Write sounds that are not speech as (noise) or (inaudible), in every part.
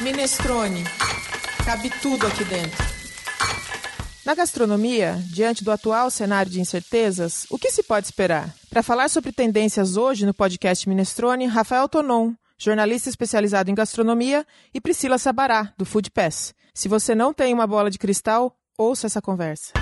Minestrone. Cabe tudo aqui dentro. Na gastronomia, diante do atual cenário de incertezas, o que se pode esperar? Para falar sobre tendências hoje no podcast Minestrone, Rafael Tonon, jornalista especializado em gastronomia, e Priscila Sabará, do Food Pass. Se você não tem uma bola de cristal, ouça essa conversa.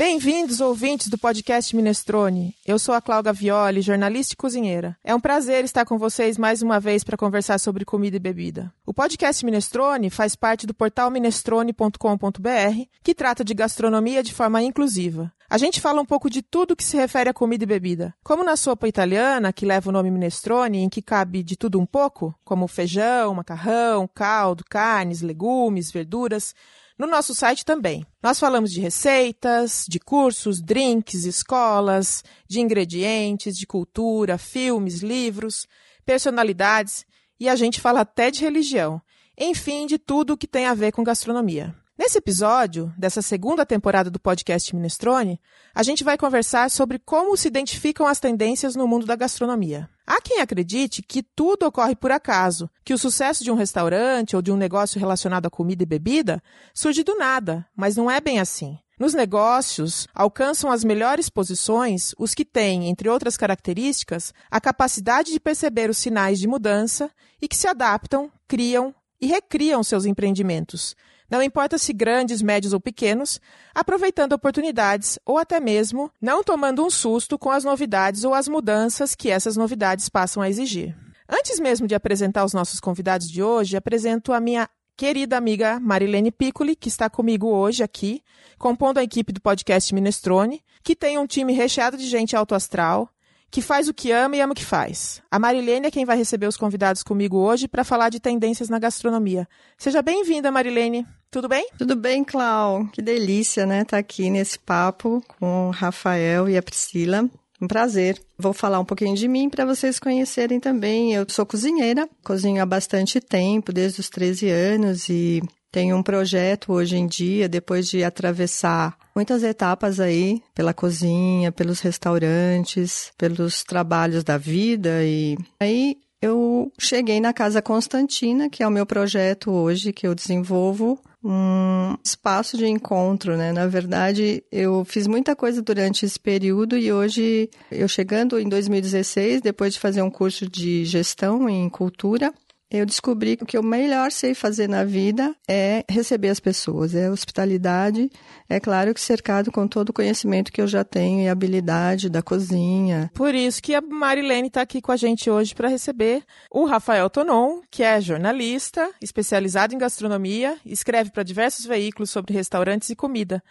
Bem-vindos, ouvintes do podcast Minestrone. Eu sou a Cláudia Violi, jornalista e cozinheira. É um prazer estar com vocês mais uma vez para conversar sobre comida e bebida. O podcast Minestrone faz parte do portal minestrone.com.br, que trata de gastronomia de forma inclusiva. A gente fala um pouco de tudo que se refere a comida e bebida. Como na sopa italiana, que leva o nome minestrone, em que cabe de tudo um pouco, como feijão, macarrão, caldo, carnes, legumes, verduras, no nosso site também. Nós falamos de receitas, de cursos, drinks, escolas, de ingredientes, de cultura, filmes, livros, personalidades e a gente fala até de religião. Enfim, de tudo o que tem a ver com gastronomia. Nesse episódio, dessa segunda temporada do podcast Minestrone, a gente vai conversar sobre como se identificam as tendências no mundo da gastronomia. Há quem acredite que tudo ocorre por acaso, que o sucesso de um restaurante ou de um negócio relacionado a comida e bebida surge do nada, mas não é bem assim. Nos negócios, alcançam as melhores posições os que têm, entre outras características, a capacidade de perceber os sinais de mudança e que se adaptam, criam e recriam seus empreendimentos, não importa se grandes, médios ou pequenos, aproveitando oportunidades ou até mesmo não tomando um susto com as novidades ou as mudanças que essas novidades passam a exigir. Antes mesmo de apresentar os nossos convidados de hoje, apresento a minha querida amiga Marilene Piccoli, que está comigo hoje aqui, compondo a equipe do podcast Minestrone, que tem um time recheado de gente alto astral, que faz o que ama e ama o que faz. A Marilene é quem vai receber os convidados comigo hoje para falar de tendências na gastronomia. Seja bem-vinda, Marilene. Tudo bem? Tudo bem, Clau. Que delícia, né, estar tá aqui nesse papo com o Rafael e a Priscila. Um prazer. Vou falar um pouquinho de mim para vocês conhecerem também. Eu sou cozinheira, cozinho há bastante tempo, desde os 13 anos, e tenho um projeto hoje em dia, depois de atravessar muitas etapas aí pela cozinha, pelos restaurantes, pelos trabalhos da vida e aí eu cheguei na Casa Constantina, que é o meu projeto hoje que eu desenvolvo um espaço de encontro, né? Na verdade, eu fiz muita coisa durante esse período e hoje eu chegando em 2016, depois de fazer um curso de gestão em cultura, eu descobri que o que eu melhor sei fazer na vida é receber as pessoas, é hospitalidade. É claro que cercado com todo o conhecimento que eu já tenho e habilidade da cozinha. Por isso que a Marilene está aqui com a gente hoje para receber o Rafael Tonon, que é jornalista, especializado em gastronomia, escreve para diversos veículos sobre restaurantes e comida.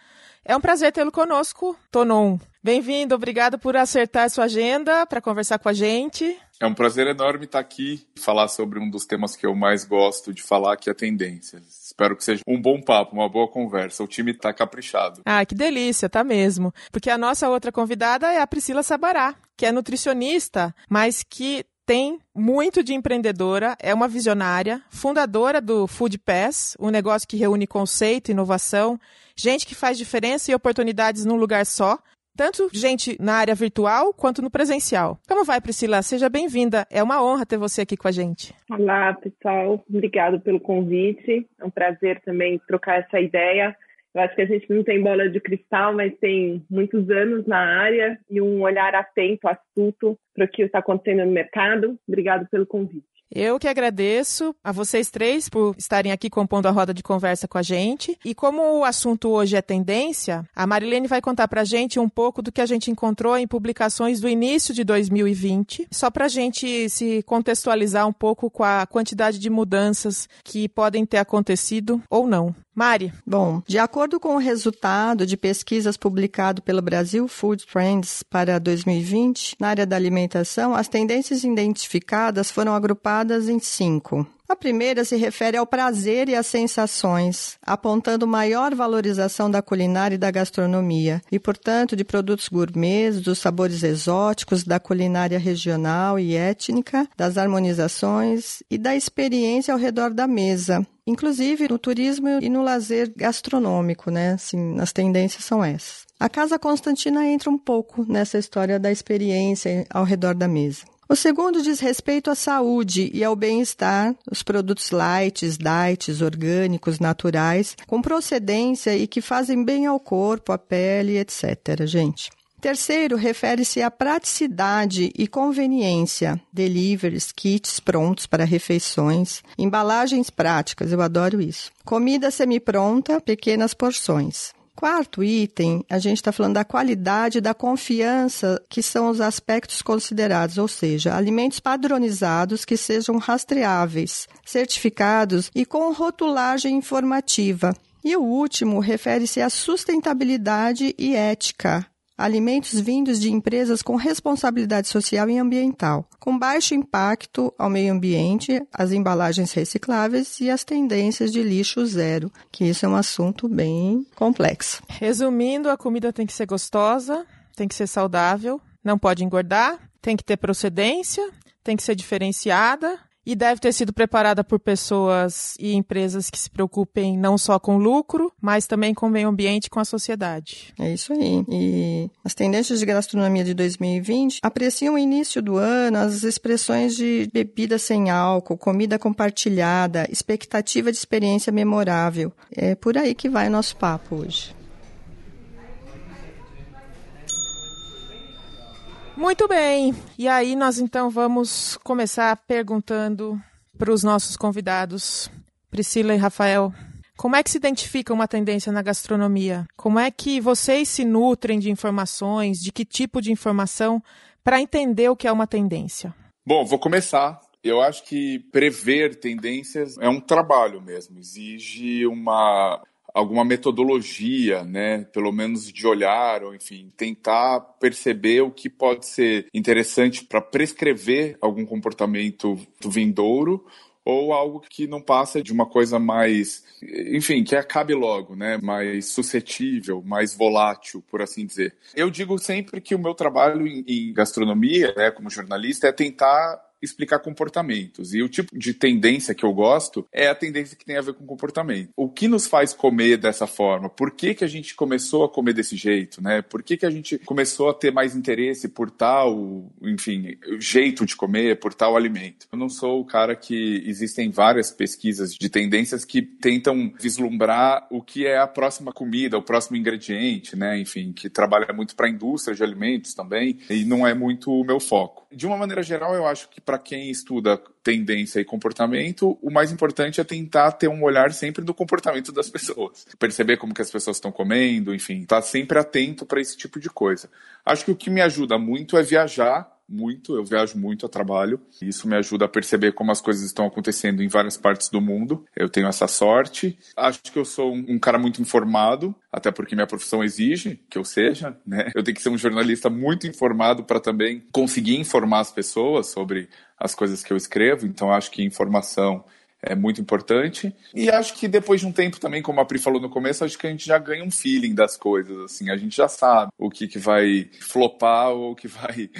É um prazer tê-lo conosco, Tonon. Bem-vindo, obrigado por acertar a sua agenda para conversar com a gente. É um prazer enorme estar aqui e falar sobre um dos temas que eu mais gosto de falar, que é tendências. Espero que seja um bom papo, uma boa conversa. O time está caprichado. Ah, que delícia, tá mesmo. Porque a nossa outra convidada é a Priscila Sabará, que é nutricionista, mas que tem muito de empreendedora, é uma visionária, fundadora do Food Pass, um negócio que reúne conceito, inovação, gente que faz diferença e oportunidades num lugar só, tanto gente na área virtual quanto no presencial. Como vai, Priscila? Seja bem-vinda. É uma honra ter você aqui com a gente. Olá, pessoal. Obrigado pelo convite. É um prazer também trocar essa ideia. Eu acho que a gente não tem bola de cristal, mas tem muitos anos na área e um olhar atento, astuto para o que está acontecendo no mercado. Obrigado pelo convite. Eu que agradeço a vocês três por estarem aqui compondo a roda de conversa com a gente. E como o assunto hoje é tendência, a Marilene vai contar para a gente um pouco do que a gente encontrou em publicações do início de 2020, só para a gente se contextualizar um pouco com a quantidade de mudanças que podem ter acontecido ou não. Mari. Bom, de acordo com o resultado de pesquisas publicado pelo Brasil Food Trends para 2020, na área da alimentação, as tendências identificadas foram agrupadas em cinco. A primeira se refere ao prazer e às sensações, apontando maior valorização da culinária e da gastronomia, e, portanto, de produtos gourmets, dos sabores exóticos, da culinária regional e étnica, das harmonizações e da experiência ao redor da mesa, inclusive no turismo e no lazer gastronômico, né? Assim, as tendências são essas. A Casa Constantina entra um pouco nessa história da experiência ao redor da mesa. O segundo diz respeito à saúde e ao bem-estar, os produtos light, diets, orgânicos, naturais, com procedência e que fazem bem ao corpo, à pele, etc, gente. Terceiro, refere-se à praticidade e conveniência, deliveries, kits prontos para refeições, embalagens práticas, eu adoro isso. Comida semi-pronta, pequenas porções. Quarto item, a gente está falando da qualidade da confiança, que são os aspectos considerados, ou seja, alimentos padronizados que sejam rastreáveis, certificados e com rotulagem informativa. E o último refere-se à sustentabilidade e ética, alimentos vindos de empresas com responsabilidade social e ambiental, com baixo impacto ao meio ambiente, as embalagens recicláveis e as tendências de lixo zero, que isso é um assunto bem complexo. Resumindo, a comida tem que ser gostosa, tem que ser saudável, não pode engordar, tem que ter procedência, tem que ser diferenciada e deve ter sido preparada por pessoas e empresas que se preocupem não só com lucro, mas também com o meio ambiente e com a sociedade. É isso aí. E as tendências de gastronomia de 2020 apreciam o início do ano as expressões de bebida sem álcool, comida compartilhada, expectativa de experiência memorável. É por aí que vai nosso papo hoje. Muito bem. E aí nós então vamos começar perguntando para os nossos convidados, Priscila e Rafael, como é que se identifica uma tendência na gastronomia? Como é que vocês se nutrem de informações, de que tipo de informação, para entender o que é uma tendência? Bom, vou começar. Eu acho que prever tendências é um trabalho mesmo, exige uma alguma metodologia, né, pelo menos de olhar, ou enfim, tentar perceber o que pode ser interessante para prescrever algum comportamento do vindouro ou algo que não passa de uma coisa mais, enfim, que acabe logo, né? Mais suscetível, mais volátil, por assim dizer. Eu digo sempre que o meu trabalho em, gastronomia, né, como jornalista, é tentar explicar comportamentos. E o tipo de tendência que eu gosto é a tendência que tem a ver com comportamento. O que nos faz comer dessa forma? Por que, que a gente começou a comer desse jeito, né? Por que, que a gente começou a ter mais interesse por tal, enfim, jeito de comer, por tal alimento? Eu não sou o cara que existem várias pesquisas de tendências que tentam vislumbrar o que é a próxima comida, o próximo ingrediente, né? Enfim, que trabalha muito para a indústria de alimentos também, e não é muito o meu foco. De uma maneira geral, eu acho que para quem estuda tendência e comportamento, o mais importante é tentar ter um olhar sempre do comportamento das (laughs) pessoas. Perceber como que as pessoas estão comendo, enfim, estar tá sempre atento para esse tipo de coisa. Acho que o que me ajuda muito é viajar muito, eu viajo muito a trabalho. E isso me ajuda a perceber como as coisas estão acontecendo em várias partes do mundo. Eu tenho essa sorte. Acho que eu sou um, um cara muito informado, até porque minha profissão exige que eu seja, né? Eu tenho que ser um jornalista muito informado para também conseguir informar as pessoas sobre as coisas que eu escrevo. Então acho que informação é muito importante. E acho que depois de um tempo também, como a Pri falou no começo, acho que a gente já ganha um feeling das coisas, assim, a gente já sabe o que, que vai flopar ou o que vai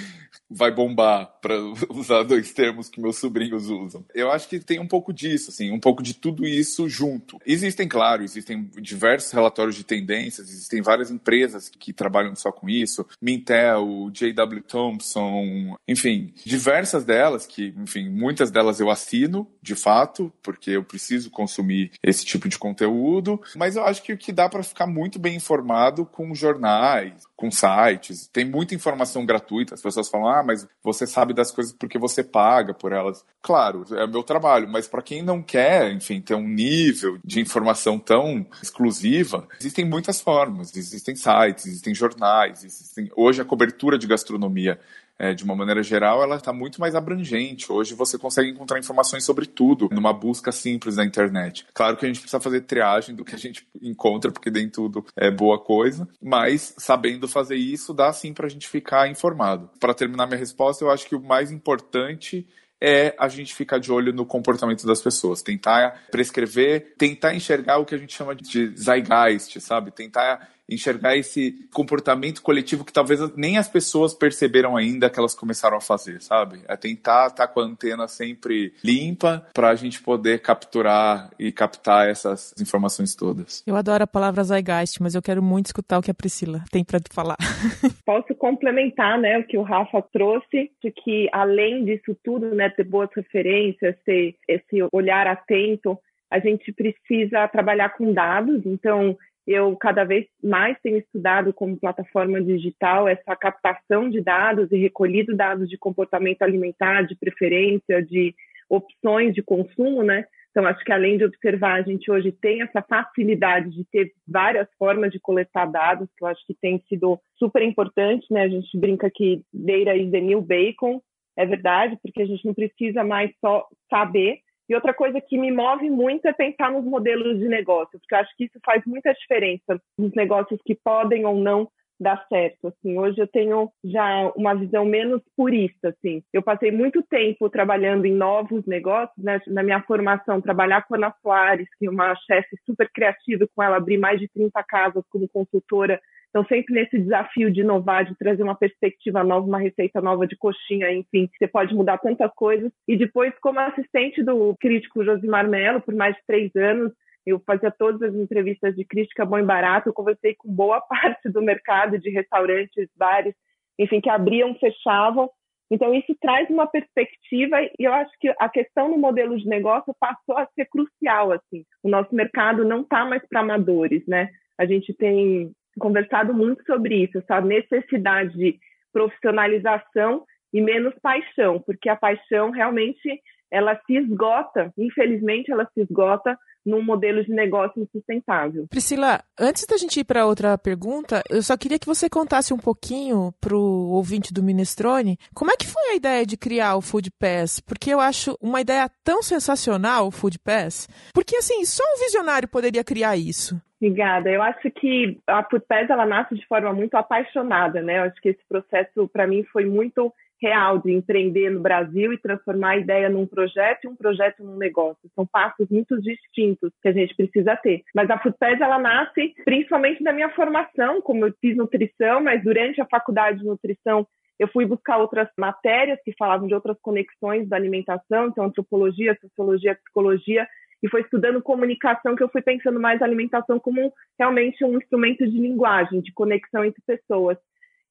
vai bombar, para (laughs) usar dois termos que meus sobrinhos usam. Eu acho que tem um pouco disso, assim, um pouco de tudo isso junto. Existem, claro, existem diversos relatórios de tendências, existem várias empresas que trabalham só com isso, Mintel, J.W. Thompson, enfim, diversas delas que, enfim, muitas delas eu assino, de fato, porque eu preciso consumir esse tipo de conteúdo, mas eu acho que o que dá para ficar muito bem informado com jornais, com sites, tem muita informação gratuita, as pessoas falam, ah, mas você sabe das coisas porque você paga por elas. Claro, é meu trabalho, mas para quem não quer, enfim, ter um nível de informação tão exclusiva, existem muitas formas, existem sites, existem jornais, existem... hoje a cobertura de gastronomia é, de uma maneira geral, ela está muito mais abrangente. Hoje você consegue encontrar informações sobre tudo numa busca simples na internet. Claro que a gente precisa fazer triagem do que a gente encontra, porque nem tudo é boa coisa, mas sabendo fazer isso, dá sim para a gente ficar informado. Para terminar minha resposta, eu acho que o mais importante é a gente ficar de olho no comportamento das pessoas, tentar prescrever, tentar enxergar o que a gente chama de zeitgeist, sabe? Tentar enxergar esse comportamento coletivo que talvez nem as pessoas perceberam ainda que elas começaram a fazer, sabe? É tentar estar tá com a antena sempre limpa para a gente poder capturar e captar essas informações todas. Eu adoro a palavra Zeitgeist, mas eu quero muito escutar o que a Priscila tem para falar. (laughs) Posso complementar, né, o que o Rafa trouxe, de que além disso tudo, né, ter boas referências, ter esse olhar atento, a gente precisa trabalhar com dados, então eu cada vez mais tenho estudado como plataforma digital essa captação de dados e recolhido dados de comportamento alimentar, de preferência, de opções de consumo, né? Então, acho que além de observar, a gente hoje tem essa facilidade de ter várias formas de coletar dados, que eu acho que tem sido super importante, né? A gente brinca que data is the new bacon, é verdade, porque a gente não precisa mais só saber, e outra coisa que me move muito é pensar nos modelos de negócio, porque eu acho que isso faz muita diferença nos negócios que podem ou não dar certo. Assim, hoje eu tenho já uma visão menos purista. Assim, eu passei muito tempo trabalhando em novos negócios, né? Na minha formação, trabalhar com a Ana Soares, que é uma chefe super criativa, com ela abri mais de 30 casas como consultora então, sempre nesse desafio de inovar, de trazer uma perspectiva nova, uma receita nova de coxinha, enfim, você pode mudar tantas coisas. E depois, como assistente do crítico Josimar Mello, por mais de três anos, eu fazia todas as entrevistas de crítica bom e barato, eu conversei com boa (laughs) parte do mercado de restaurantes, bares, enfim, que abriam, fechavam. Então, isso traz uma perspectiva e eu acho que a questão no modelo de negócio passou a ser crucial, assim. O nosso mercado não está mais para amadores, né? A gente tem conversado muito sobre isso, essa necessidade de profissionalização e menos paixão, porque a paixão realmente ela se esgota, infelizmente ela se esgota num modelo de negócio insustentável. Priscila, antes da gente ir para outra pergunta, eu só queria que você contasse um pouquinho para o ouvinte do Minestrone como é que foi a ideia de criar o Food Pass, porque eu acho uma ideia tão sensacional o Food Pass, porque assim, só um visionário poderia criar isso. Obrigada. Eu acho que a Foodpass ela nasce de forma muito apaixonada, né? Eu acho que esse processo para mim foi muito real de empreender no Brasil e transformar a ideia num projeto e um projeto num negócio. São passos muito distintos que a gente precisa ter. Mas a Foodpass ela nasce principalmente da minha formação, como eu fiz nutrição, mas durante a faculdade de nutrição eu fui buscar outras matérias que falavam de outras conexões da alimentação, então antropologia, sociologia, psicologia, e foi estudando comunicação que eu fui pensando mais alimentação como realmente um instrumento de linguagem, de conexão entre pessoas.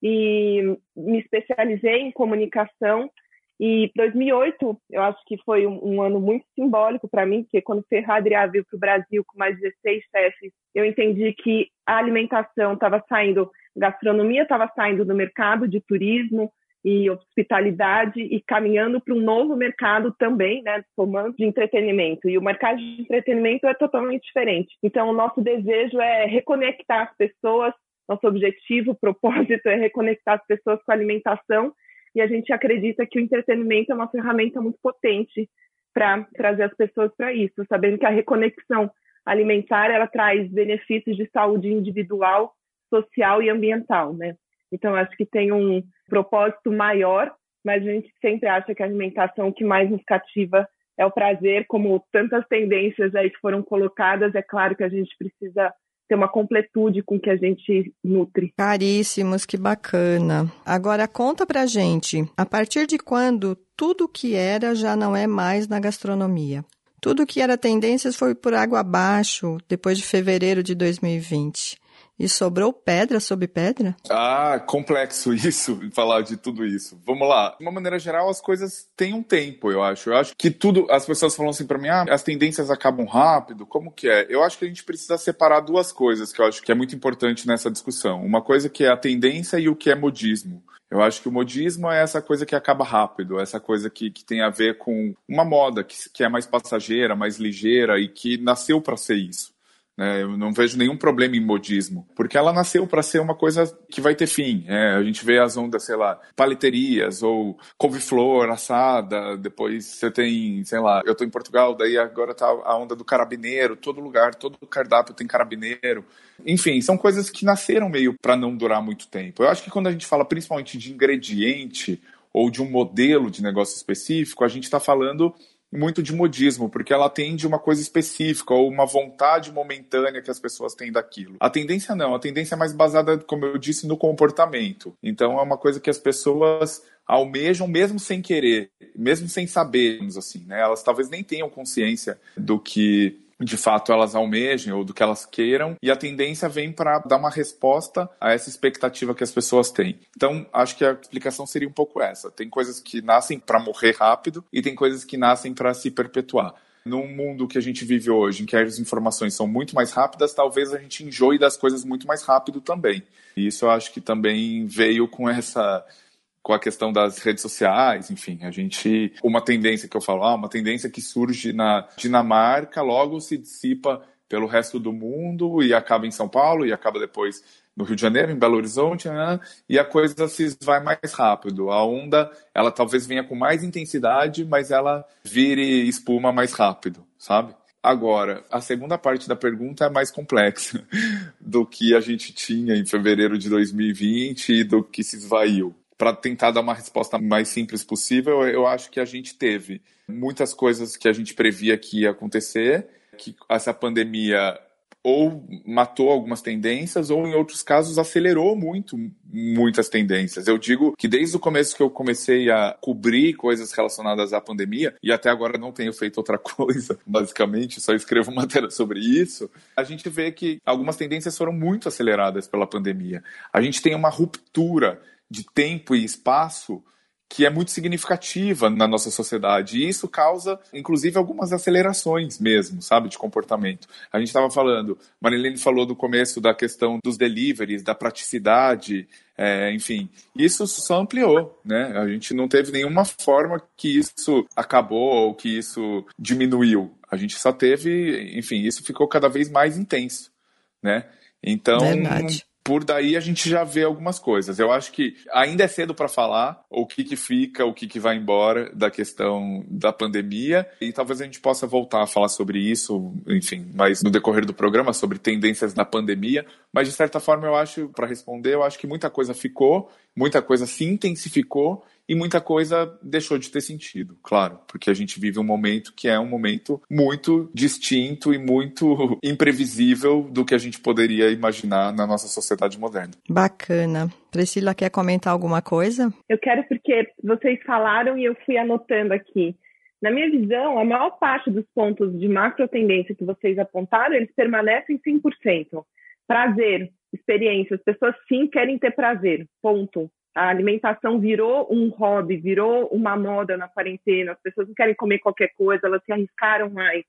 E me especializei em comunicação e 2008, eu acho que foi um, um ano muito simbólico para mim, porque quando Ferradria veio para o Brasil com mais 16 chefes, eu entendi que a alimentação estava saindo, gastronomia estava saindo do mercado de turismo, e hospitalidade e caminhando para um novo mercado também, né, formando de entretenimento. E o mercado de entretenimento é totalmente diferente. Então, o nosso desejo é reconectar as pessoas, nosso objetivo, (laughs) propósito é reconectar as pessoas com a alimentação e a gente acredita que o entretenimento é uma ferramenta muito potente para trazer as pessoas para isso, sabendo que a reconexão alimentar ela traz benefícios de saúde individual, social e ambiental, né? Então, acho que tem um propósito maior, mas a gente sempre acha que a alimentação que mais nos cativa é o prazer, como tantas tendências aí que foram colocadas, é claro que a gente precisa ter uma completude com que a gente nutre. Caríssimos, que bacana. Agora conta pra gente, a partir de quando tudo que era já não é mais na gastronomia? Tudo que era tendências foi por água abaixo depois de fevereiro de 2020. E sobrou pedra sobre pedra? Ah, complexo (laughs) isso, falar de tudo isso. Vamos lá. De uma maneira geral, as coisas têm um tempo, eu acho. Eu acho que tudo. As pessoas falam assim para mim, ah, as tendências acabam rápido. Como que é? Eu acho que a gente precisa separar duas coisas que eu acho que é muito importante nessa discussão. Uma coisa que é a tendência e o que é modismo. Eu acho que o modismo é essa coisa que acaba rápido, essa coisa que, que tem a ver com uma moda que, que é mais passageira, mais ligeira e que nasceu para ser isso. Né? Eu não vejo nenhum problema em modismo, porque ela nasceu para ser uma coisa que vai ter fim. É, a gente vê as ondas, sei lá, paleterias ou couve-flor assada, depois você tem, sei lá, eu estou em Portugal, daí agora tá a onda do carabineiro, todo lugar, todo cardápio tem carabineiro. Enfim, são coisas que nasceram meio para não durar muito tempo. Eu acho que quando a gente fala principalmente de ingrediente ou de um modelo de negócio específico, a gente está falando muito de modismo, porque ela atende uma coisa específica ou uma vontade momentânea que as pessoas têm daquilo. A tendência não, a tendência é mais baseada, como eu disse, no comportamento. Então é uma coisa que as pessoas almejam mesmo sem querer, mesmo sem saber, assim, né? Elas talvez nem tenham consciência do que de fato elas almejem ou do que elas queiram, e a tendência vem para dar uma resposta a essa expectativa que as pessoas têm. Então, acho que a explicação seria um pouco essa. Tem coisas que nascem para morrer rápido e tem coisas que nascem para se perpetuar. Num mundo que a gente vive hoje, em que as informações são muito mais rápidas, talvez a gente enjoe das coisas muito mais rápido também. E isso eu acho que também veio com essa com a questão das redes sociais, enfim, a gente uma tendência que eu falo, ah, uma tendência que surge na Dinamarca, logo se dissipa pelo resto do mundo e acaba em São Paulo e acaba depois no Rio de Janeiro, em Belo Horizonte, né? e a coisa se vai mais rápido. A onda, ela talvez venha com mais intensidade, mas ela vire espuma mais rápido, sabe? Agora, a segunda parte da pergunta é mais complexa (laughs) do que a gente tinha em fevereiro de 2020 e do que se esvaiu para tentar dar uma resposta mais simples possível, eu acho que a gente teve muitas coisas que a gente previa que ia acontecer, que essa pandemia ou matou algumas tendências ou em outros casos acelerou muito muitas tendências. Eu digo que desde o começo que eu comecei a cobrir coisas relacionadas à pandemia e até agora não tenho feito outra (laughs) coisa, basicamente, só escrevo (laughs) matéria sobre isso, a gente vê que algumas tendências foram muito aceleradas pela pandemia. A gente tem uma ruptura de tempo e espaço que é muito significativa na nossa sociedade. E isso causa, inclusive, algumas acelerações mesmo, sabe, de comportamento. A gente estava falando, Marilene falou do começo da questão dos deliveries, da praticidade, é, enfim, isso só ampliou, né? A gente não teve nenhuma forma que isso acabou ou que isso diminuiu. A gente só teve, enfim, isso ficou cada vez mais intenso, né? Então, Verdade por daí a gente já vê algumas coisas. Eu acho que ainda é cedo para falar o que, que fica, o que, que vai embora da questão da pandemia e talvez a gente possa voltar a falar sobre isso, enfim, mas no decorrer do programa sobre tendências da pandemia. Mas de certa forma eu acho, para responder, eu acho que muita coisa ficou, muita coisa se intensificou e muita coisa deixou de ter sentido, claro, porque a gente vive um momento que é um momento muito distinto e muito (laughs) imprevisível do que a gente poderia imaginar na nossa sociedade moderna. Bacana. Priscila quer comentar alguma coisa? Eu quero porque vocês falaram e eu fui anotando aqui. Na minha visão, a maior parte dos pontos de macro tendência que vocês apontaram, eles permanecem 100%. Prazer, experiência, as pessoas sim querem ter prazer, ponto. A alimentação virou um hobby, virou uma moda na quarentena. As pessoas não querem comer qualquer coisa, elas se arriscaram mais.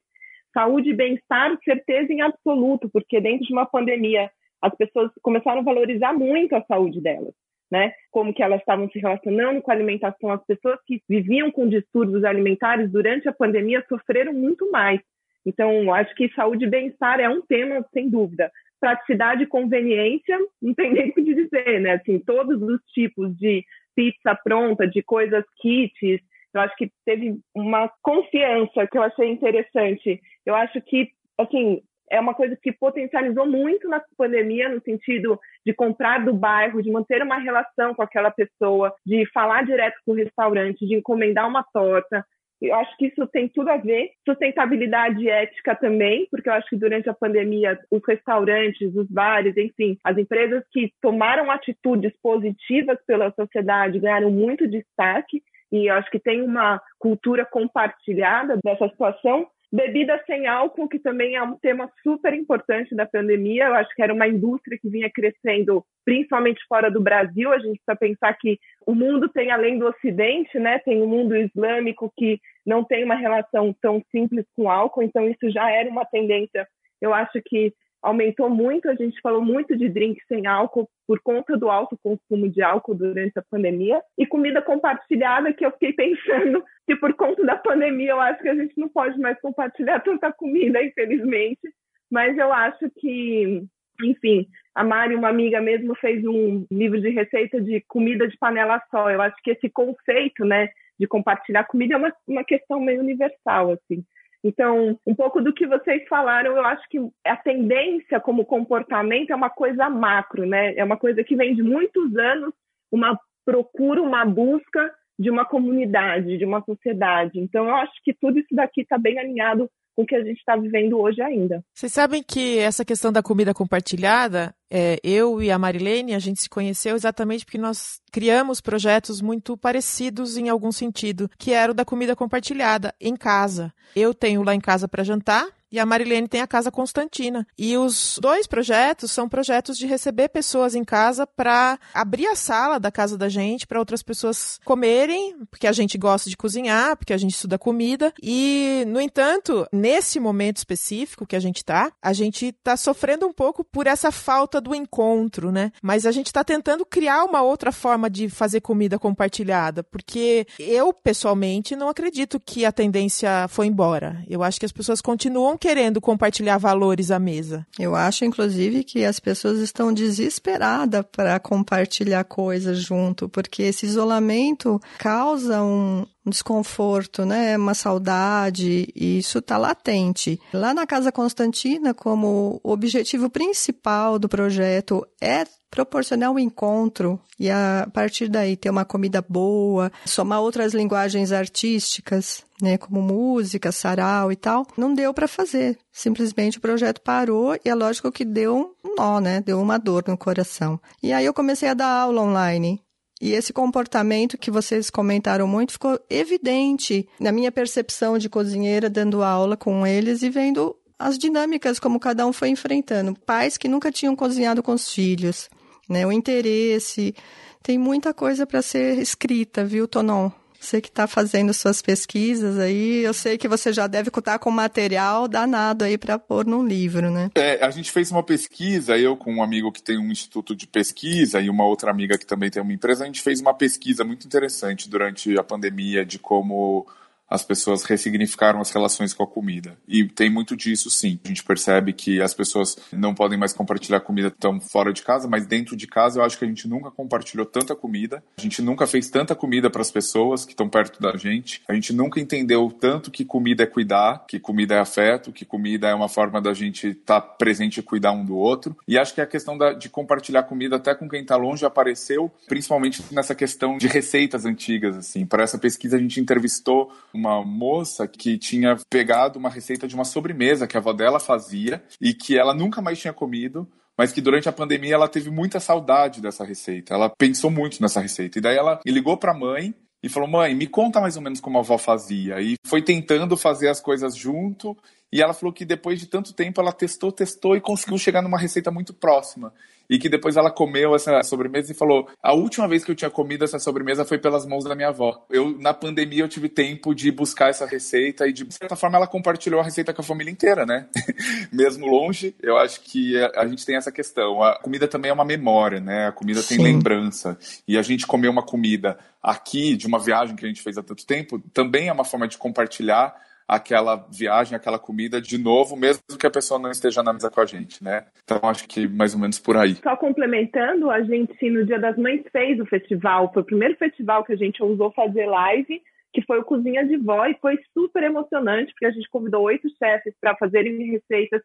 Saúde e bem-estar, certeza em absoluto, porque dentro de uma pandemia as pessoas começaram a valorizar muito a saúde delas, né? Como que elas estavam se relacionando com a alimentação. As pessoas que viviam com distúrbios alimentares durante a pandemia sofreram muito mais. Então, acho que saúde e bem-estar é um tema, sem dúvida praticidade e conveniência, não tem (laughs) nem o que dizer, né? Assim, todos os tipos de pizza pronta, de coisas kits, eu acho que teve uma confiança que eu achei interessante. Eu acho que, assim, é uma coisa que potencializou muito na pandemia, no sentido de comprar do bairro, de manter uma relação com aquela pessoa, de falar direto com o restaurante, de encomendar uma torta. Eu acho que isso tem tudo a ver. Sustentabilidade ética também, porque eu acho que durante a pandemia, os restaurantes, os bares, enfim, as empresas que tomaram atitudes positivas pela sociedade ganharam muito destaque. E eu acho que tem uma cultura compartilhada dessa situação. Bebida sem álcool, que também é um tema super importante da pandemia. Eu acho que era uma indústria que vinha crescendo, principalmente fora do Brasil. A gente precisa pensar que o mundo tem, além do Ocidente, né, tem o mundo islâmico que não tem uma relação tão simples com álcool. Então, isso já era uma tendência. Eu acho que aumentou muito. A gente falou muito de drinks sem álcool por conta do alto consumo de álcool durante a pandemia. E comida compartilhada, que eu fiquei (laughs) pensando que por conta da pandemia eu acho que a gente não pode mais compartilhar (laughs) tanta comida, infelizmente. Mas eu acho que, enfim, a Mari, uma amiga mesmo, fez um livro de receita de comida de panela só. Eu acho que esse conceito, né, de compartilhar comida é uma, uma questão meio universal, assim. Então, um pouco do que vocês falaram, eu acho que a tendência como comportamento é uma coisa macro, né? É uma coisa que vem de muitos anos, uma procura, uma busca de uma comunidade, de uma sociedade. Então, eu acho que tudo isso daqui está bem alinhado com o que a gente está vivendo hoje ainda. Vocês sabem que essa questão da comida compartilhada, é, eu e a Marilene, a gente se conheceu exatamente porque nós criamos projetos muito parecidos em algum sentido, que era o da comida compartilhada em casa. Eu tenho lá em casa para jantar, e a Marilene tem a Casa Constantina. E os dois projetos são projetos de receber pessoas em casa para abrir a sala da casa da gente para outras pessoas comerem, porque a gente gosta de cozinhar, porque a gente estuda comida. E, no entanto, nesse momento específico que a gente está, a gente está sofrendo um pouco por essa falta do encontro, né? Mas a gente está tentando criar uma outra forma de fazer comida compartilhada, porque eu, pessoalmente, não acredito que a tendência foi embora. Eu acho que as pessoas continuam querendo compartilhar valores à mesa. Eu acho, inclusive, que as pessoas estão desesperadas para compartilhar coisas junto, porque esse isolamento causa um, um desconforto, né? Uma saudade, e isso está latente. Lá na Casa Constantina, como o objetivo principal do projeto é proporcionar um encontro e a partir daí ter uma comida boa, somar outras linguagens artísticas, né, como música, sarau e tal, não deu para fazer. Simplesmente o projeto parou e é lógico que deu um nó, né, deu uma dor no coração. E aí eu comecei a dar aula online e esse comportamento que vocês comentaram muito ficou evidente na minha percepção de cozinheira, dando aula com eles e vendo as dinâmicas como cada um foi enfrentando. Pais que nunca tinham cozinhado com os filhos, né? O interesse. Tem muita coisa para ser escrita, viu, Tonon? Você que está fazendo suas pesquisas aí, eu sei que você já deve estar com material danado aí para pôr num livro, né? É, a gente fez uma pesquisa, eu com um amigo que tem um instituto de pesquisa e uma outra amiga que também tem uma empresa, a gente fez uma pesquisa muito interessante durante a pandemia de como as pessoas ressignificaram as relações com a comida. E tem muito disso, sim. A gente percebe que as pessoas não podem mais compartilhar comida tão fora de casa, mas dentro de casa eu acho que a gente nunca compartilhou tanta comida. A gente nunca fez tanta comida para as pessoas que estão perto da gente. A gente nunca entendeu tanto que comida é cuidar, que comida é afeto, que comida é uma forma da gente estar tá presente e cuidar um do outro. E acho que a questão da, de compartilhar comida até com quem está longe apareceu, principalmente nessa questão de receitas antigas. Assim, para essa pesquisa a gente entrevistou uma moça que tinha pegado uma receita de uma sobremesa que a avó dela fazia e que ela nunca mais tinha comido, mas que durante a pandemia ela teve muita saudade dessa receita. Ela pensou muito nessa receita. E daí ela ligou para a mãe e falou: "Mãe, me conta mais ou menos como a avó fazia". E foi tentando fazer as coisas junto, e ela falou que depois de tanto tempo ela testou, testou e conseguiu chegar numa receita muito próxima e que depois ela comeu essa sobremesa e falou: a última vez que eu tinha comido essa sobremesa foi pelas mãos da minha avó. Eu, na pandemia, eu tive tempo de buscar essa receita e, de certa forma, ela compartilhou a receita com a família inteira, né? (laughs) Mesmo longe, eu acho que a gente tem essa questão. A comida também é uma memória, né? A comida Sim. tem lembrança. E a gente comer uma comida aqui, de uma viagem que a gente fez há tanto tempo, também é uma forma de compartilhar aquela viagem, aquela comida de novo, mesmo que a pessoa não esteja na mesa com a gente, né? Então acho que mais ou menos por aí. Só complementando, a gente no Dia das Mães fez o festival, foi o primeiro festival que a gente ousou fazer live, que foi o Cozinha de Vó, e foi super emocionante, porque a gente convidou oito chefes para fazerem receitas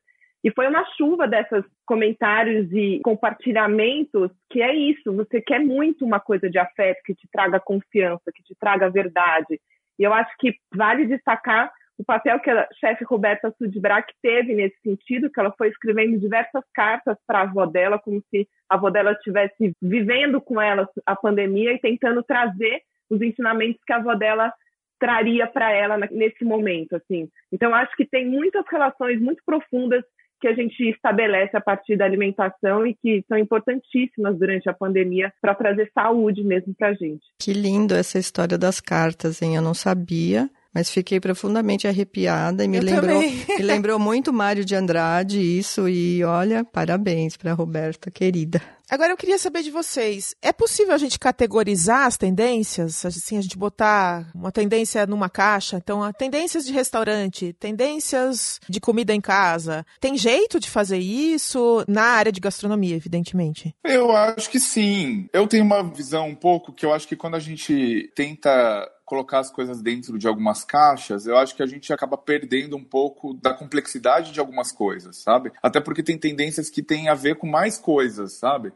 e foi uma chuva desses comentários e compartilhamentos que é isso, você quer muito uma coisa de afeto que te traga confiança, que te traga verdade. E eu acho que vale destacar o papel que a chefe Roberta Sudbrack teve nesse sentido, que ela foi escrevendo diversas cartas para a avó dela, como se a avó dela estivesse vivendo com ela a pandemia e tentando trazer os ensinamentos que a avó dela traria para ela nesse momento, assim. Então acho que tem muitas relações muito profundas que a gente estabelece a partir da alimentação e que são importantíssimas durante a pandemia para trazer saúde mesmo para a gente. Que lindo essa história das cartas, hein? Eu não sabia mas fiquei profundamente arrepiada e me lembrou, (laughs) me lembrou muito Mário de Andrade isso e olha, parabéns para Roberta, querida. Agora eu queria saber de vocês, é possível a gente categorizar as tendências, assim, a gente botar uma tendência numa caixa, então, tendências de restaurante, tendências de comida em casa, tem jeito de fazer isso na área de gastronomia, evidentemente? Eu acho que sim. Eu tenho uma visão um pouco que eu acho que quando a gente tenta colocar as coisas dentro de algumas caixas, eu acho que a gente acaba perdendo um pouco da complexidade de algumas coisas, sabe? Até porque tem tendências que têm a ver com mais coisas, sabe?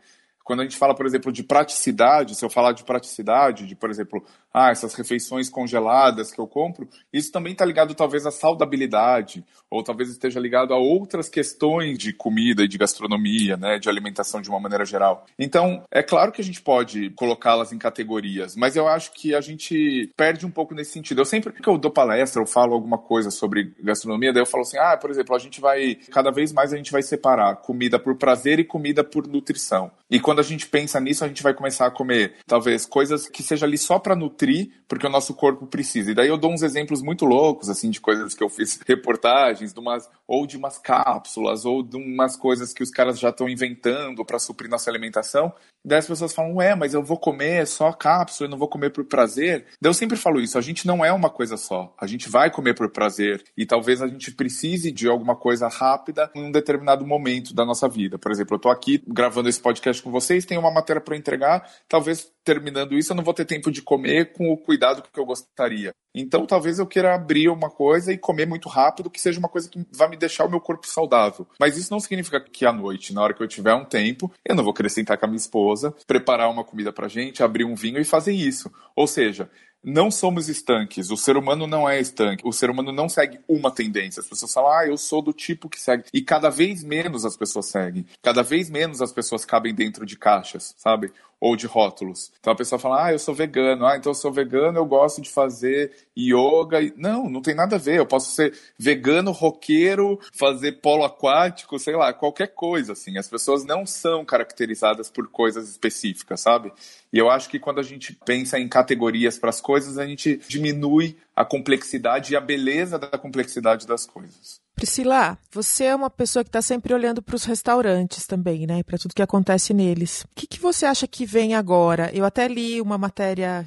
Quando a gente fala, por exemplo, de praticidade, se eu falar de praticidade, de, por exemplo, ah, essas refeições congeladas que eu compro, isso também está ligado talvez à saudabilidade, ou talvez esteja ligado a outras questões de comida e de gastronomia, né, de alimentação de uma maneira geral. Então, é claro que a gente pode colocá-las em categorias, mas eu acho que a gente perde um pouco nesse sentido. Eu sempre que eu dou palestra, eu falo alguma coisa sobre gastronomia, daí eu falo assim, ah, por exemplo, a gente vai, cada vez mais a gente vai separar comida por prazer e comida por nutrição. E quando a gente pensa nisso, a gente vai começar a comer, talvez, coisas que seja ali só para nutrir, porque o nosso corpo precisa. E daí eu dou uns exemplos muito loucos, assim, de coisas que eu fiz (laughs) reportagens, de umas, ou de umas cápsulas, ou de umas coisas que os caras já estão inventando para suprir nossa alimentação. Daí as pessoas falam, ué, mas eu vou comer só cápsula, eu não vou comer por prazer. Daí eu sempre falo isso, a gente não é uma coisa só. A gente vai comer por prazer e talvez a gente precise de alguma coisa rápida em um determinado momento da nossa vida. Por exemplo, eu tô aqui gravando esse podcast com vocês, tenho uma matéria para entregar, talvez terminando isso eu não vou ter tempo de comer com o cuidado que eu gostaria. Então, talvez eu queira abrir uma coisa e comer muito rápido, que seja uma coisa que vai me deixar o meu corpo saudável. Mas isso não significa que à noite, na hora que eu tiver um tempo, eu não vou querer sentar com a minha esposa, preparar uma comida pra gente, abrir um vinho e fazer isso. Ou seja, não somos estanques. O ser humano não é estanque. O ser humano não segue uma tendência. As pessoas falam, ah, eu sou do tipo que segue. E cada vez menos as pessoas seguem. Cada vez menos as pessoas cabem dentro de caixas, sabe? Ou de rótulos. Então a pessoa fala, ah, eu sou vegano. Ah, então eu sou vegano, eu gosto de fazer yoga. Não, não tem nada a ver. Eu posso ser vegano, roqueiro, fazer polo aquático, sei lá, qualquer coisa, assim. As pessoas não são caracterizadas por coisas específicas, sabe? E eu acho que quando a gente pensa em categorias para as coisas, a gente diminui a complexidade e a beleza da complexidade das coisas. Priscila, você é uma pessoa que está sempre olhando para os restaurantes também, né? Para tudo que acontece neles. O que, que, você acha que vem agora? Eu até li uma matéria,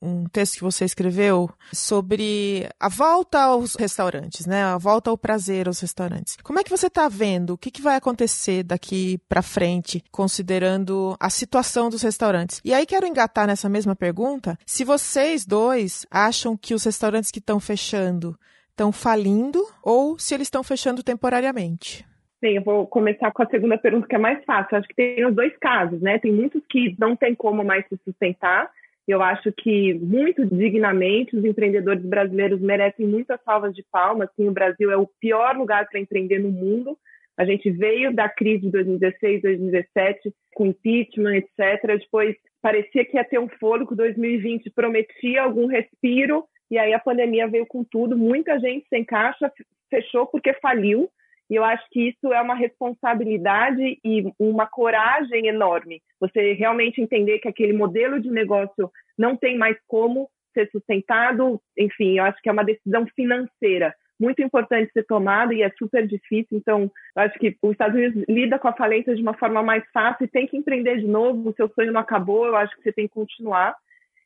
um texto que você escreveu sobre a volta aos restaurantes, né? A volta ao prazer aos restaurantes. Como é que você está vendo? O que, que vai acontecer daqui para frente, considerando a situação dos restaurantes? E aí quero engatar nessa mesma pergunta, se vocês dois acham que os restaurantes que estão fechando estão falindo ou se eles estão fechando temporariamente. Sim, eu vou começar com a segunda pergunta, que é mais fácil. Acho que tem os dois casos, né? Tem muitos que não tem como mais se sustentar. Eu acho que, muito dignamente, os empreendedores brasileiros merecem muitas salvas de palmas. Sim, o Brasil é o pior lugar para empreender no mundo. A gente veio da crise de 2016, 2017, com impeachment, etc. Depois parecia que ia ter um fôlego. 2020 prometia algum respiro e aí a pandemia veio com tudo, muita gente sem caixa fechou porque faliu. E eu acho que isso é uma responsabilidade e uma coragem enorme. Você realmente entender que aquele modelo de negócio não tem mais como ser sustentado. Enfim, eu acho que é uma decisão financeira muito importante ser tomada e é super difícil. Então, eu acho que os Estados Unidos lida com a falência de uma forma mais fácil e tem que empreender de novo. O seu sonho não acabou, eu acho que você tem que continuar.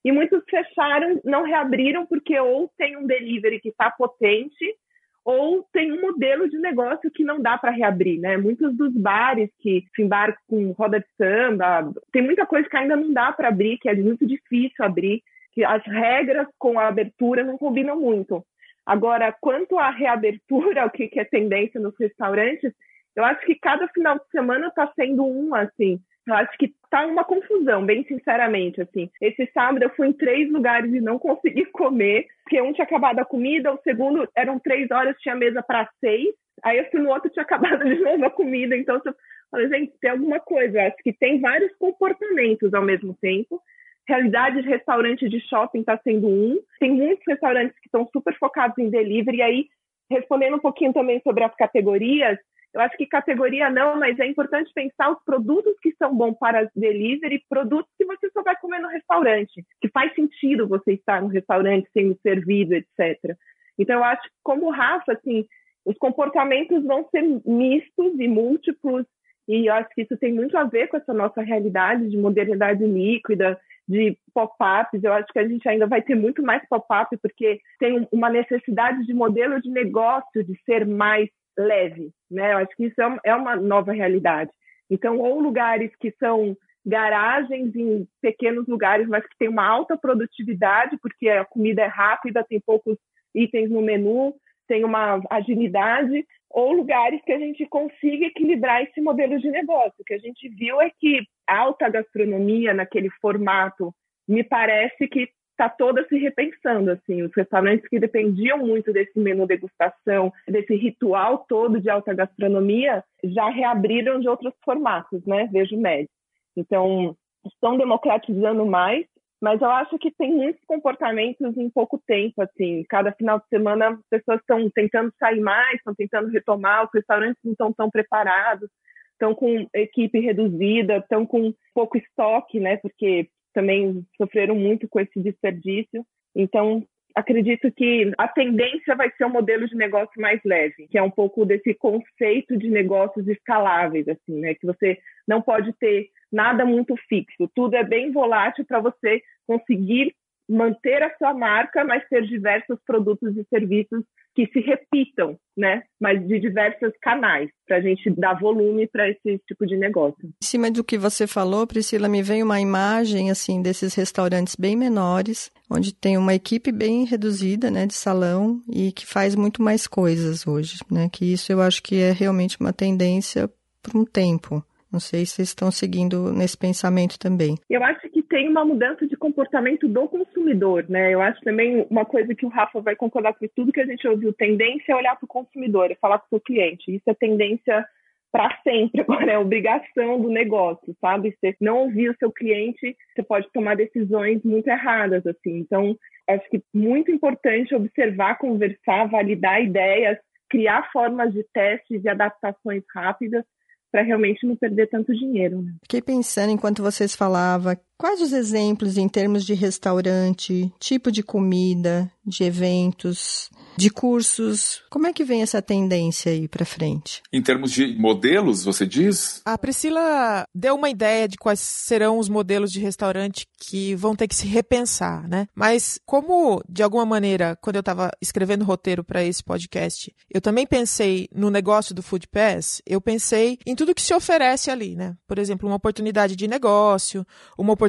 E muitos fecharam, não reabriram, porque ou tem um delivery que está potente, ou tem um modelo de negócio que não dá para reabrir, né? Muitos dos bares que se embarcam com roda de samba, tem muita coisa que ainda não dá para abrir, que é muito difícil abrir, que as regras com a abertura não combinam muito. Agora, quanto à reabertura, (laughs) o que é tendência nos restaurantes, eu acho que cada final de semana está sendo um, assim. Eu acho que tá uma confusão, bem sinceramente, assim. Esse sábado eu fui em três lugares e não consegui (laughs) comer, porque um tinha acabado a comida, o segundo eram três horas, tinha mesa para seis, aí eu fui no outro, tinha (laughs) acabado de novo a comida, então eu falei, gente, tem alguma coisa, eu acho que tem vários comportamentos ao mesmo tempo, realidade de restaurante de shopping está sendo um, tem muitos restaurantes que estão super focados em delivery, e aí, respondendo um pouquinho também sobre as categorias, eu acho que categoria não, mas é importante pensar os produtos que são bons para delivery, produtos que você só vai comer no restaurante, que faz sentido você estar no restaurante sendo servido, etc. Então, eu acho que, como Rafa, assim, os comportamentos vão ser mistos e múltiplos, e eu acho que isso tem muito a ver com essa nossa realidade de modernidade líquida, de pop-ups. Eu acho que a gente ainda vai ter muito mais pop-up, porque tem uma necessidade de modelo de negócio de ser mais leve, né? Eu acho que isso é, é uma nova realidade. Então, ou lugares que são garagens em pequenos lugares, mas que tem uma alta produtividade, porque a comida é rápida, tem poucos itens no menu, tem uma agilidade, ou lugares que a gente consiga equilibrar esse modelo de negócio. O que a gente viu é que alta gastronomia naquele formato, me parece que está toda se repensando, assim, os restaurantes que dependiam muito desse menu degustação, desse ritual todo de alta gastronomia, já reabriram de outros formatos, né? Vejo médio. Então, estão democratizando mais, mas eu acho que tem muitos comportamentos em pouco tempo, assim, cada final de semana as pessoas estão tentando sair mais, estão tentando retomar, os restaurantes não estão tão preparados, estão com equipe reduzida, estão com pouco estoque, né, porque também sofreram muito com esse desperdício. Então, acredito que a tendência vai ser um modelo de negócio mais leve, que é um pouco desse conceito de negócios escaláveis, assim, né? Que você não pode ter nada muito fixo, tudo é bem volátil para você conseguir manter a sua marca, mas ter diversos produtos e serviços que se repitam, né? Mas de diversos canais, para a gente dar volume para esse tipo de negócio. Em cima do que você falou, Priscila, me vem uma imagem assim desses restaurantes bem menores, onde tem uma equipe bem reduzida, né, de salão e que faz muito mais coisas hoje, né? Que isso eu acho que é realmente uma tendência por um tempo. Não sei se vocês estão seguindo nesse pensamento também. Eu acho que tem uma mudança de comportamento do consumidor, né? Eu acho também uma coisa que o Rafa vai concordar com tudo que a gente ouviu, tendência é olhar para o consumidor, é falar com o seu cliente. Isso é tendência para sempre, (laughs) agora é obrigação do negócio, sabe? Você não ouvir o seu cliente, você pode tomar decisões muito erradas, assim. Então, acho que muito importante observar, conversar, validar ideias, criar formas de testes e adaptações rápidas para realmente não perder tanto dinheiro. Né? Fiquei pensando enquanto vocês falavam, quais os exemplos em termos de restaurante, tipo de comida, de eventos, de cursos? Como é que vem essa tendência aí para frente? Em termos de modelos, você diz? A Priscila deu uma ideia de quais serão os modelos de restaurante que vão ter que se repensar, né? Mas como de alguma maneira, quando eu estava escrevendo o roteiro para esse podcast, eu também pensei no negócio do Food Pass, eu pensei em tudo que se oferece ali, né? Por exemplo, uma oportunidade de negócio, uma oportunidade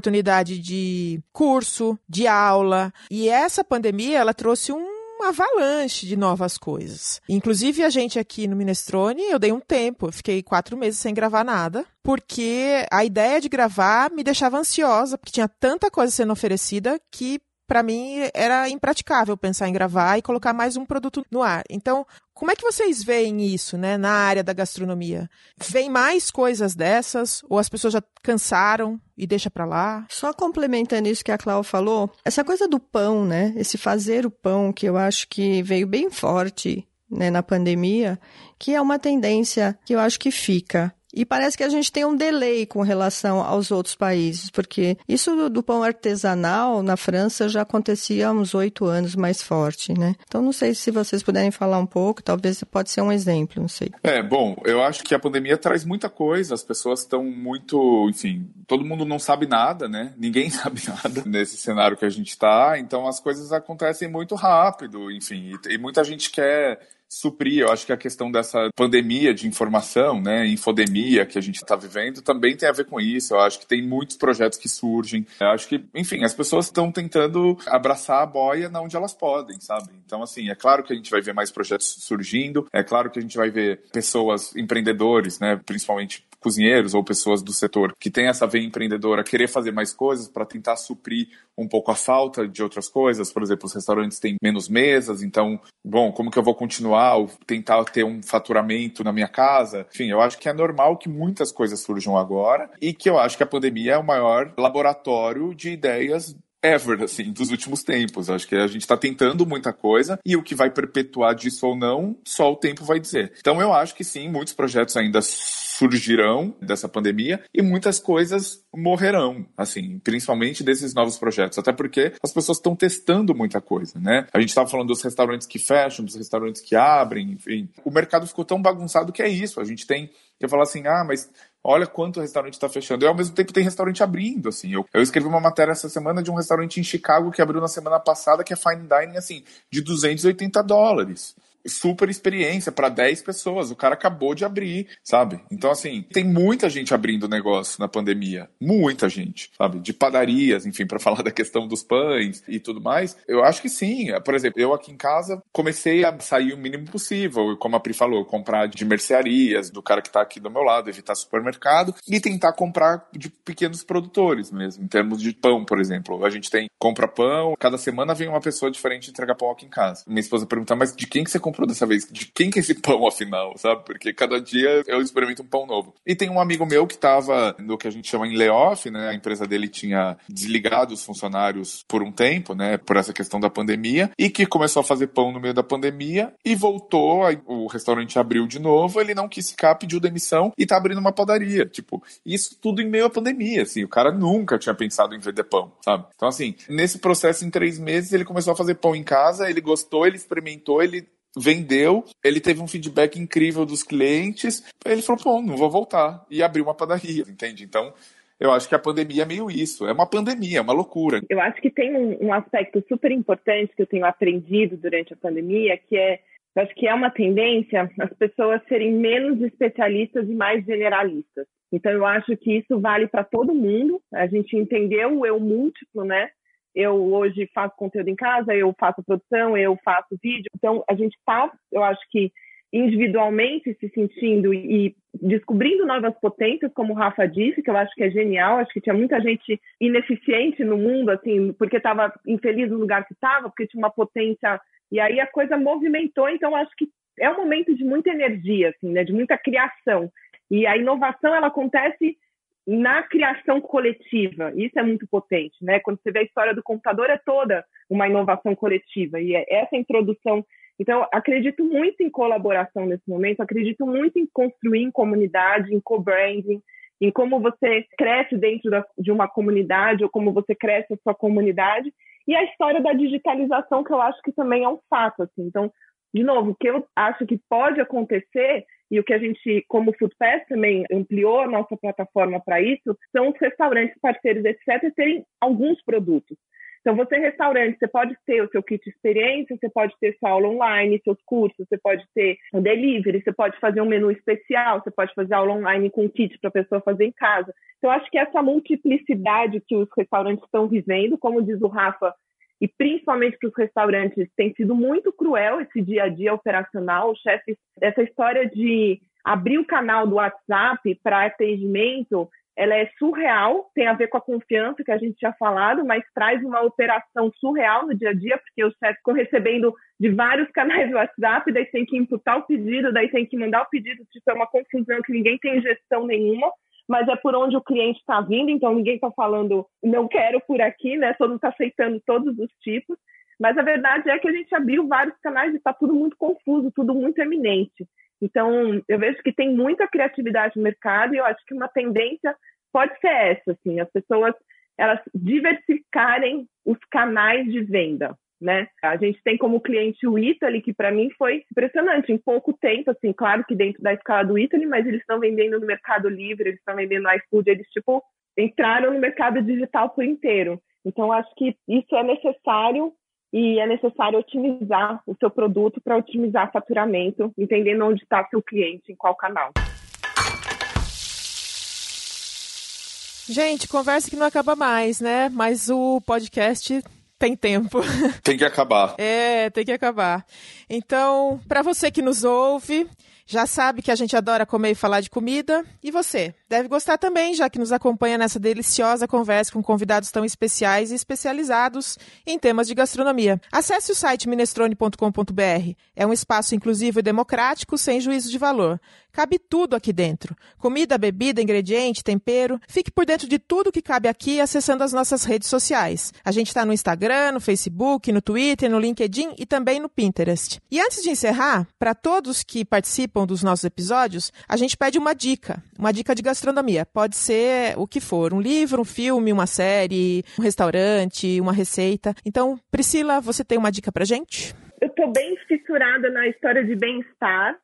de curso, de aula. E essa pandemia, ela trouxe um uma avalanche de novas coisas. Inclusive, a gente aqui no Minestrone, eu dei um tempo, eu fiquei quatro meses sem gravar nada, porque a ideia de gravar me deixava ansiosa, porque tinha tanta coisa sendo oferecida que para mim era impraticável pensar em gravar e colocar mais um produto no ar. Então, como é que vocês veem isso, né, na área da gastronomia? Vem mais coisas dessas ou as pessoas já cansaram e deixa para lá? Só complementando isso que a Cláudia falou, essa coisa do pão, né, esse fazer o pão que eu acho que veio bem forte né, na pandemia, que é uma tendência que eu acho que fica. E parece que a gente tem um delay com relação aos outros países, porque isso do, pão artesanal na França já acontecia há uns oito anos mais forte, né? Então não sei se vocês puderem falar um pouco, talvez pode ser um exemplo, não sei. É, bom, eu acho que a pandemia traz muita coisa, as pessoas estão muito, enfim, todo mundo não sabe nada, né? Ninguém (laughs) sabe nada nesse cenário que a gente está, então as coisas acontecem muito rápido, enfim, e, e muita gente quer suprir. Eu acho que a questão dessa pandemia de informação, né, infodemia que a gente está vivendo, também tem a ver com isso. Eu acho que tem muitos projetos que surgem. Eu acho que, enfim, as pessoas estão tentando abraçar a boia na onde elas podem, sabe? Então, assim, é claro que a gente vai ver mais projetos surgindo, é claro que a gente vai ver pessoas, empreendedores, né, principalmente cozinheiros ou pessoas do setor que tem essa veia empreendedora querer fazer mais coisas para tentar suprir um pouco a falta de outras coisas. Por exemplo, os restaurantes têm menos mesas, então, bom, como que eu vou continuar ou tentar ter um faturamento na minha casa? Enfim, eu acho que é normal que muitas coisas surjam agora e que eu acho que a pandemia é o maior laboratório de ideias ever, assim, dos últimos tempos. Acho que a gente está tentando muita coisa e o que vai perpetuar disso ou não, só o tempo vai dizer. Então eu acho que sim, muitos projetos ainda surgirão dessa pandemia e muitas coisas morrerão, assim, principalmente desses novos projetos, até porque as pessoas estão testando muita coisa, né? A gente estava falando dos restaurantes que fecham, dos restaurantes que abrem, enfim. O mercado ficou tão bagunçado que é isso. A gente tem que falar assim, ah, mas olha quanto restaurante está fechando. E ao mesmo tempo tem restaurante abrindo, assim. Eu, eu escrevi uma matéria essa semana de um restaurante em Chicago que abriu na semana passada, que é fine dining, assim, de 280 dólares. Super experiência para 10 pessoas. O cara acabou de abrir, sabe? Então, assim, tem muita gente abrindo negócio na pandemia. Muita gente, sabe? De padarias, enfim, para (laughs) falar da questão dos pães e tudo mais. Eu acho que sim. Por exemplo, eu aqui em casa comecei a sair o mínimo possível. Como a Pri falou, comprar de mercearias, do cara que tá aqui do meu lado, evitar supermercado e tentar comprar de pequenos produtores mesmo, em termos de pão, por exemplo. A gente tem compra pão, cada semana vem uma pessoa diferente entregar pão aqui em casa. Minha esposa pergunta, mas de quem que você comprou dessa vez? De quem que é esse pão, afinal, sabe? Porque cada dia eu experimento um pão novo. E tem um amigo meu que estava no que a gente chama em layoff, né? A empresa dele tinha desligado os funcionários por um tempo, né? Por essa questão da pandemia, e que começou a fazer pão no meio da pandemia e voltou, o restaurante abriu de novo, ele não quis ficar, pediu demissão e tá abrindo uma padaria. Tipo, isso tudo em meio à pandemia, assim. O cara nunca tinha pensado em vender pão, sabe? Então, assim, nesse processo, em três meses, ele começou a fazer pão em casa, ele gostou, ele experimentou, ele vendeu, ele teve um feedback incrível dos clientes, ele falou, pô, não vou voltar, e abriu uma padaria, entende? Então, eu acho que a pandemia é meio isso, é uma pandemia, é uma loucura. Eu acho que tem um, um aspecto super importante que eu tenho aprendido durante a pandemia, que é, eu acho que é uma tendência as pessoas serem menos especialistas e mais generalistas. Então, eu acho que isso vale para todo mundo. A gente entendeu o eu múltiplo, né? Eu hoje faço conteúdo em casa, eu faço produção, eu faço vídeo. Então, a gente está, eu acho que individualmente se sentindo e descobrindo novas potências, como o Rafa disse, que eu acho que é genial. Acho que tinha muita gente ineficiente no mundo, assim, porque estava infeliz no lugar que estava, porque tinha uma potência. E aí a coisa movimentou. Então, acho que é um momento de muita energia, assim, né? De muita criação. E a inovação ela acontece na criação coletiva. Isso é muito potente, né? Quando você vê a história do computador, é toda uma inovação coletiva. E é essa introdução. Então, acredito muito em colaboração nesse momento, acredito muito em construir em comunidade, em co-branding, em como você cresce dentro da, de uma comunidade ou como você cresce a sua comunidade. E a história da digitalização, que eu acho que também é um fato. Assim. Então, de novo, o que eu acho que pode acontecer e o que a gente, como Foodpass, também ampliou a nossa plataforma para isso, são os restaurantes parceiros, etc., terem alguns produtos. Então, você restaurante, você pode ter o seu kit experiência, você pode ter sua aula online, seus cursos, você pode ter um delivery, você pode fazer um menu especial, você pode fazer aula online com kit para a pessoa fazer em casa. Então, acho que essa multiplicidade que os restaurantes estão vivendo, como diz o Rafa, e principalmente para os restaurantes, tem sido muito cruel esse dia a dia operacional. O chefe, essa história de abrir o canal do WhatsApp para atendimento, ela é surreal, tem a ver com a confiança que a gente tinha falado, mas traz uma operação surreal no dia a dia, porque os chefes ficam recebendo de vários (laughs) canais do WhatsApp, daí tem que imputar o pedido, daí tem que mandar o pedido, tipo, é uma confusão que ninguém tem gestão nenhuma mas é por onde o cliente está vindo, então ninguém está falando não quero por aqui, né? Todo mundo está aceitando todos os tipos. Mas a verdade é que a gente abriu vários canais e está tudo muito confuso, tudo muito eminente. Então, eu vejo que tem muita criatividade no mercado e eu acho que uma tendência pode ser essa, assim, as pessoas elas diversificarem os canais de venda né? A gente tem como cliente o Italy, que para mim foi impressionante. Em pouco tempo, assim, claro que dentro da escala do Italy, mas eles estão vendendo no Mercado Livre, eles estão vendendo no iFood, eles, tipo, entraram no mercado digital por inteiro. Então, acho que isso é necessário e é necessário otimizar o seu produto para otimizar faturamento, entendendo onde está seu cliente, em qual canal. Gente, conversa que não acaba mais, né? Mas o podcast tem tempo. (laughs) Tem que acabar. É, tem que acabar. Então, para você que nos ouve, já sabe que a gente adora comer e falar de comida. E você? Deve gostar também, já que nos acompanha nessa deliciosa conversa com convidados tão especiais e especializados em temas de gastronomia. Acesse o site minestrone.com.br. É um espaço inclusivo e democrático, sem juízo de valor. Cabe tudo aqui dentro: comida, bebida, ingrediente, tempero. Fique por dentro de tudo que cabe aqui acessando as nossas redes sociais. A gente está no Instagram, no Facebook, no Twitter, no LinkedIn e também no Pinterest. E antes de encerrar, para todos que participam dos nossos episódios, a gente pede uma dica, uma dica de gastronomia. Pode ser o que for, um livro, um filme, uma série, um restaurante, uma receita. Então, Priscila, você tem uma dica para gente? Eu estou bem fissurada na história de bem-estar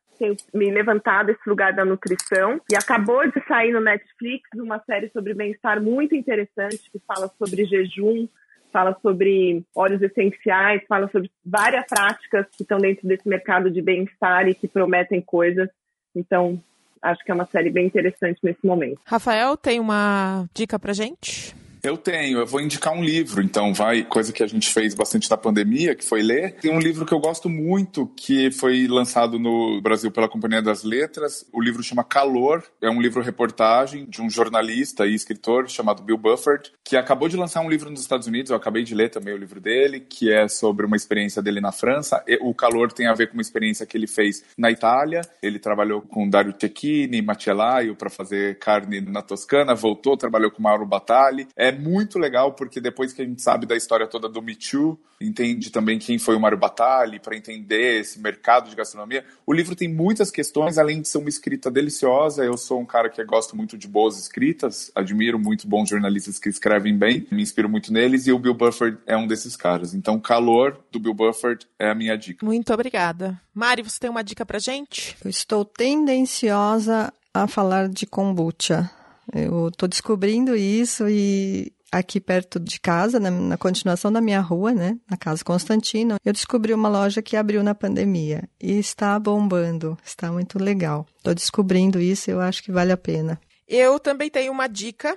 me levantado esse lugar da nutrição e acabou de sair no Netflix uma série sobre bem-estar muito interessante que fala sobre jejum, fala sobre óleos essenciais, fala sobre várias práticas que estão dentro desse mercado de bem-estar e que prometem coisas. Então, acho que é uma série bem interessante nesse momento. Rafael, tem uma dica pra gente? Eu tenho, eu vou indicar um livro, então vai, coisa que a gente fez bastante na pandemia, que foi ler. Tem um livro que eu gosto muito, que foi lançado no Brasil pela Companhia das Letras. O livro chama Calor, é um livro reportagem de um jornalista e escritor chamado Bill Bufford, que acabou de lançar um livro nos Estados Unidos, eu acabei de ler também o livro dele, que é sobre uma experiência dele na França. O Calor tem a ver com uma experiência que ele fez na Itália. Ele trabalhou com Dario Tecchini, Macellaio para fazer carne na Toscana, voltou, trabalhou com Mauro Batali. É muito legal porque depois que a gente sabe da história toda do Me Too, entende também quem foi o Mário Batali, para entender esse mercado de gastronomia. O livro tem muitas questões, além de ser uma escrita deliciosa. Eu sou um cara que gosto muito de boas escritas, admiro muito bons jornalistas que escrevem bem, me inspiro muito neles e o Bill Bufford é um desses caras. Então, Calor do Bill Bufford é a minha dica. Muito obrigada. Mari, você tem uma dica pra gente? Eu estou tendenciosa a falar de kombucha. Eu estou descobrindo isso e aqui perto de casa, na, na, continuação da minha rua, né, na Casa Constantino, eu descobri uma loja que abriu na pandemia e está bombando, está muito legal. Estou descobrindo isso, eu acho que vale a pena. Eu também tenho uma dica,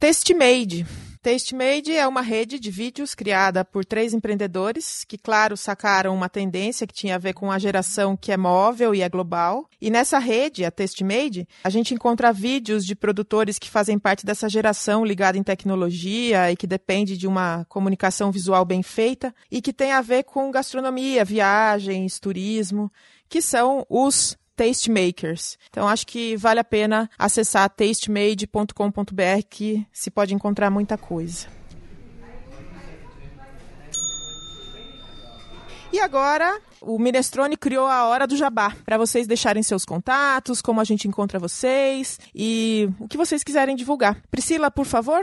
Testmade. TasteMade é uma rede de vídeos criada por três empreendedores que, claro, sacaram uma tendência que tinha a ver com a geração que é móvel e é global. E nessa rede, a TasteMade, a gente encontra vídeos de produtores que fazem parte dessa geração ligada em tecnologia e que depende de uma comunicação visual bem feita e que tem a ver com gastronomia, viagens, turismo, que são os tastemakers. Então acho que vale a pena acessar tastemade.com.br que se pode encontrar muita coisa. E agora, o Minestrone criou a hora do jabá, para vocês deixarem seus contatos, como a gente encontra vocês e o que vocês quiserem divulgar. Priscila, por favor.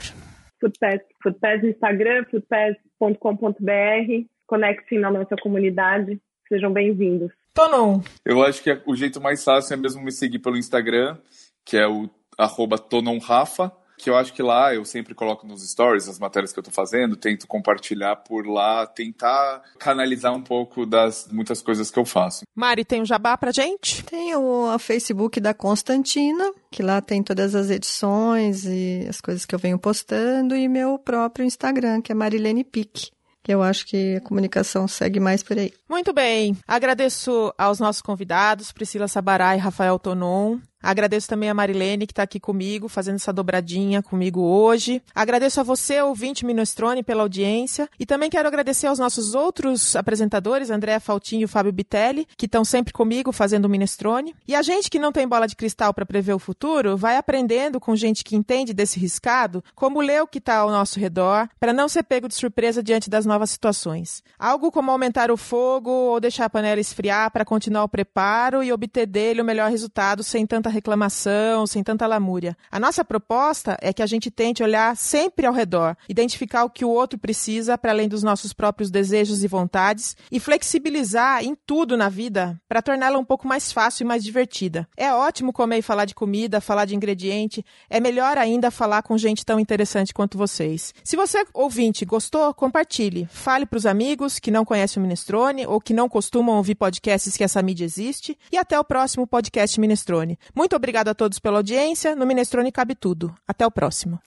Foodpass, Foodpass no Instagram, foodpass.com.br. Conectem na nossa comunidade. Sejam bem-vindos. Tonon. Eu acho que o jeito mais fácil é mesmo me seguir pelo Instagram, que é o arroba tononrafa, que eu acho que lá eu sempre coloco nos stories as matérias que eu estou fazendo, tento compartilhar por lá, tentar canalizar um pouco das muitas coisas que eu faço. Mari, tem um jabá pra gente? Tem o Facebook da Constantina, que lá tem todas as edições e as coisas que eu venho postando, e meu próprio Instagram, que é Marilene Pique. Eu acho que a comunicação segue mais por aí. Muito bem. Agradeço aos nossos convidados, Priscila Sabará e Rafael Tonon. Agradeço também a Marilene, que está aqui comigo, fazendo essa dobradinha comigo hoje. Agradeço a você, ouvinte Minestrone, pela audiência. E também quero agradecer aos nossos outros apresentadores, Andréa Faltinho e Fábio Bitelli, que estão sempre comigo fazendo o Minestrone. E a gente que não tem bola de cristal para prever o futuro, vai aprendendo com gente que entende desse riscado, como ler o que está ao nosso redor, para não ser pego de surpresa diante das novas situações. Algo como aumentar o fogo ou deixar a panela esfriar para continuar o preparo e obter dele o melhor resultado sem tanta tanta reclamação, sem tanta lamúria. A nossa proposta é que a gente tente olhar sempre ao redor, identificar o que o outro precisa para além dos nossos próprios desejos e vontades e flexibilizar em tudo na vida para torná-la um pouco mais fácil e mais divertida. É ótimo comer e falar de comida, falar de ingrediente, é melhor ainda falar com gente tão interessante quanto vocês. Se você, ouvinte, gostou, compartilhe. Fale para os amigos que não conhecem o Minestrone ou que não costumam ouvir podcasts que essa mídia existe. E até o próximo podcast Minestrone. Muito obrigado a todos pela audiência. No Minestrone cabe tudo. Até o próximo.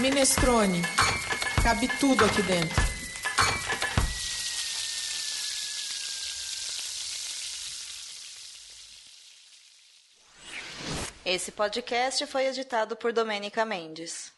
Minestrone. Cabe tudo aqui dentro. Esse podcast foi editado por Domênica Mendes.